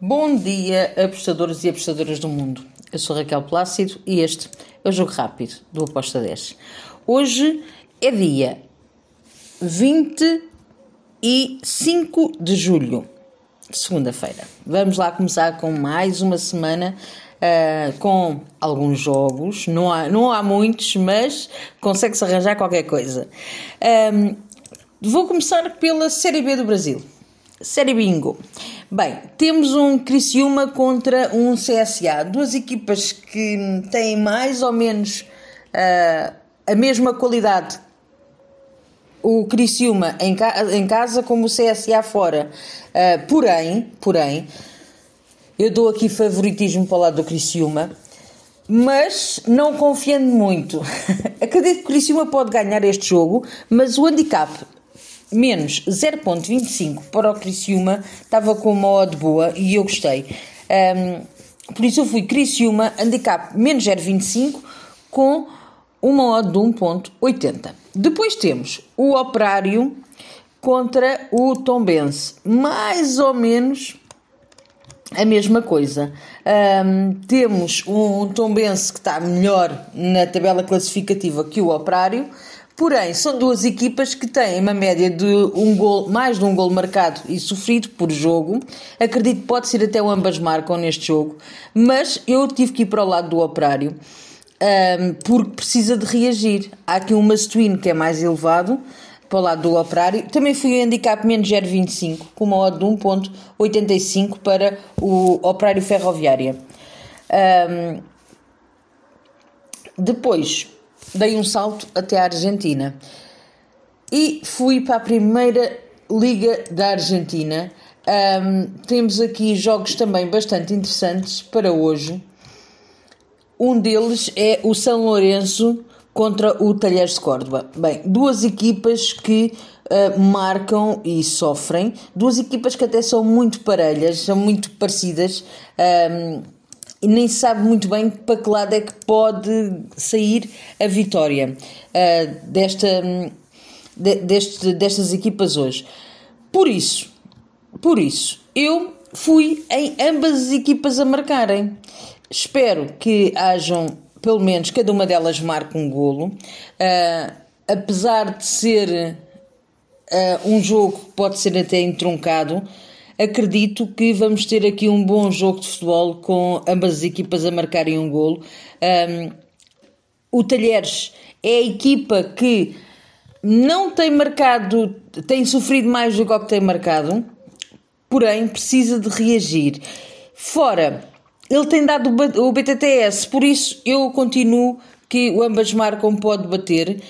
Bom dia, apostadores e apostadoras do mundo. Eu sou Raquel Plácido e este é o Jogo Rápido do Aposta 10. Hoje é dia 25 de julho, segunda-feira. Vamos lá começar com mais uma semana uh, com alguns jogos. Não há, não há muitos, mas consegue-se arranjar qualquer coisa. Um, vou começar pela Série B do Brasil. Série Bingo. Bem, temos um Criciúma contra um CSA, duas equipas que têm mais ou menos uh, a mesma qualidade. O Criciúma em, ca em casa como o CSA fora. Uh, porém, porém, eu dou aqui favoritismo para o lado do Criciúma, mas não confiando muito. Acredito que o Criciúma pode ganhar este jogo, mas o handicap menos 0.25 para o Criciúma, estava com uma odd boa e eu gostei. Um, por isso eu fui Criciúma, handicap menos 0.25 com uma odd de 1.80. Depois temos o Operário contra o Tombense, mais ou menos a mesma coisa. Um, temos um Tombense que está melhor na tabela classificativa que o Operário, Porém, são duas equipas que têm uma média de um gol, mais de um gol marcado e sofrido por jogo. Acredito que pode ser até ambas marcam neste jogo, mas eu tive que ir para o lado do operário um, porque precisa de reagir. Há aqui um must-win que é mais elevado para o lado do operário. Também fui a handicap menos 0,25 com uma odd de 1,85 para o operário ferroviária. Um, depois dei um salto até a Argentina e fui para a primeira Liga da Argentina. Um, temos aqui jogos também bastante interessantes para hoje. Um deles é o São Lourenço contra o Talheres de Córdoba. Bem, duas equipas que uh, marcam e sofrem, duas equipas que até são muito parelhas, são muito parecidas. Um, e nem sabe muito bem para que lado é que pode sair a vitória uh, desta, de, deste, destas equipas hoje. Por isso, por isso, eu fui em ambas as equipas a marcarem. Espero que hajam, pelo menos, cada uma delas marque um golo. Uh, apesar de ser uh, um jogo que pode ser até entroncado, acredito que vamos ter aqui um bom jogo de futebol com ambas as equipas a marcarem um golo. Um, o Talheres é a equipa que não tem marcado, tem sofrido mais do que tem marcado, porém precisa de reagir. Fora, ele tem dado o BTTS, por isso eu continuo que o ambas marcam pode bater,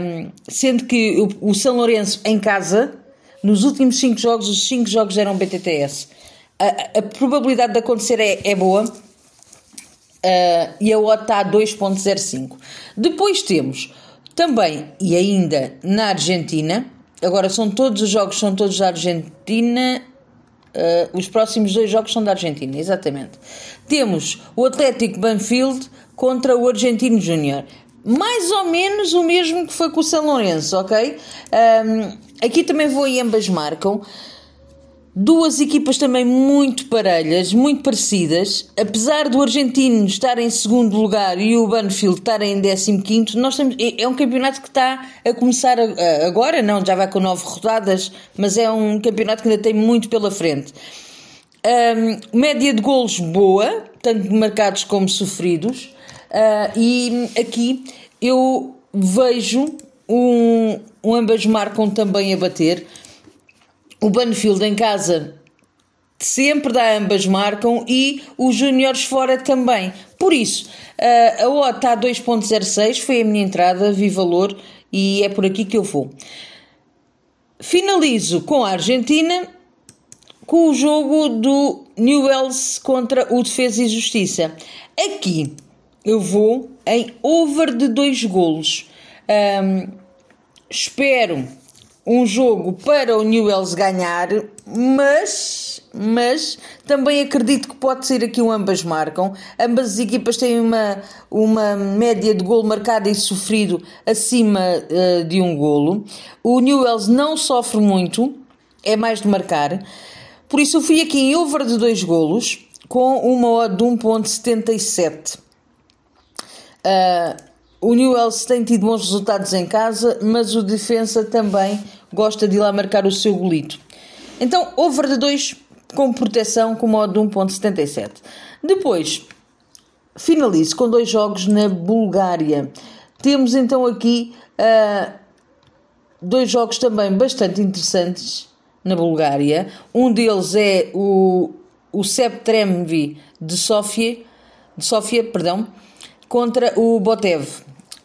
um, sendo que o, o São Lourenço em casa nos últimos 5 jogos, os 5 jogos eram BTTS. A, a, probabilidade de acontecer é, é boa uh, e a OTA está a 2.05. Depois temos também, e ainda na Argentina, agora são todos os jogos, são todos da Argentina. Uh, os próximos dois jogos são da Argentina, exatamente. Temos o Atlético Banfield contra o Argentino Júnior mais ou menos o mesmo que foi com o São Lourenço, ok? Um, aqui também vou e ambas marcam. Duas equipas também muito parelhas, muito parecidas. Apesar do argentino estar em segundo lugar e o Banfield estar em 15, nós temos, é, é um campeonato que está a começar agora, não, já vai com nove rodadas, mas é um campeonato que ainda tem muito pela frente. Um, média de golos boa, tanto marcados como sofridos. Uh, e aqui eu vejo um, um ambas marcam também a bater. O Banfield em casa sempre dá ambas marcam e os júniores fora também. Por isso, uh, a OTA a 2.06, foi a minha entrada, vi valor e é por aqui que eu vou. Finalizo com a Argentina com o jogo do Newells contra o Defesa e Justiça. Aqui eu vou em over de dois golos. Um, espero um jogo para o Newells ganhar, mas, mas também acredito que pode ser aqui um ambas marcam. Ambas as equipas têm uma, uma média de gol marcado e sofrido acima uh, de um golo. O Newells não sofre muito, é mais de marcar. Por isso eu fui aqui em over de 2 golos com uma odd de 1.77. Uh, o Newells tem tido bons resultados em casa, mas o defensa também gosta de ir lá marcar o seu golito. Então, over de 2 com proteção com modo de 1.77. Depois, finalizo com dois jogos na Bulgária. Temos então aqui uh, dois jogos também bastante interessantes na Bulgária. Um deles é o, o Septremvi de Sofia, de Sofia, perdão, contra o Botev.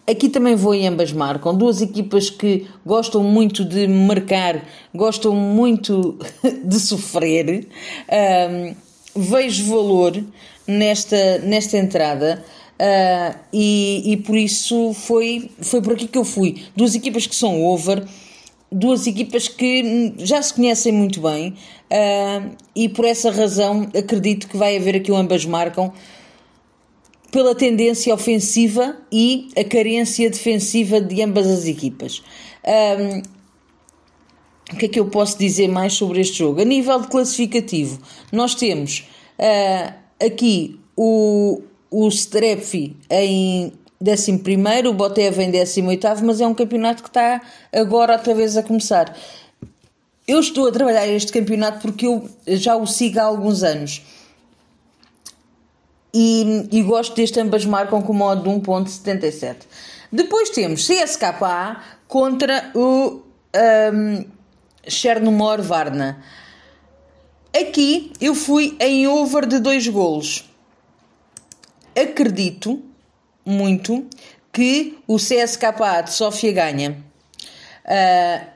Aqui também vou em ambas marcam. Duas equipas que gostam muito de marcar, gostam muito de sofrer. Um, vejo valor nesta, nesta entrada. Uh, e, e por isso foi, foi por aqui que eu fui. Duas equipas que são over, duas equipas que já se conhecem muito bem, uh, e por essa razão acredito que vai haver aqui ambas marcam pela tendência ofensiva e a carência defensiva de ambas as equipas. Um, o que é que eu posso dizer mais sobre este jogo? A nível de classificativo, nós temos uh, aqui o, o Strepfi em 11, o Botev em 18, mas é um campeonato que está agora outra vez a começar. Eu estou a trabalhar este campeonato porque eu já o sigo há alguns anos e, e gosto deste ambas marcam com modo de 1.77. Depois temos CSKA contra o um, Chernomor Varna. Aqui eu fui em over de dois golos. Acredito muito que o CSKA de Sofia ganha. Uh,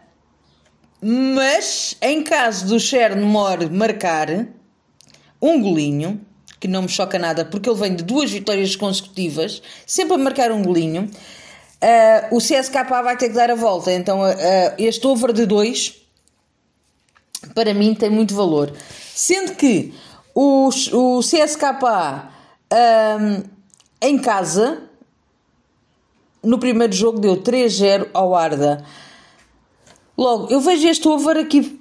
mas em caso do Chernomor marcar um golinho, que não me choca nada, porque ele vem de duas vitórias consecutivas, sempre a marcar um golinho. Uh, o CSKA vai ter que dar a volta, então uh, este over de 2 para mim tem muito valor. Sendo que o, o CSKA um, em casa no primeiro jogo deu 3-0 ao Arda. Logo, eu vejo este over aqui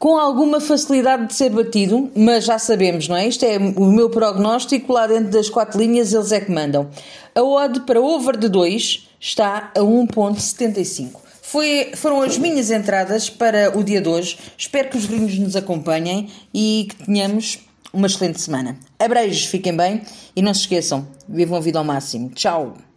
com alguma facilidade de ser batido, mas já sabemos, não é? Isto é o meu prognóstico, lá dentro das quatro linhas eles é que mandam. A odd para over de 2 está a 1.75. Foi, foram as minhas entradas para o dia de hoje. Espero que os gringos nos acompanhem e que tenhamos uma excelente semana. Abreijos, fiquem bem e não se esqueçam, vivam a vida ao máximo. Tchau!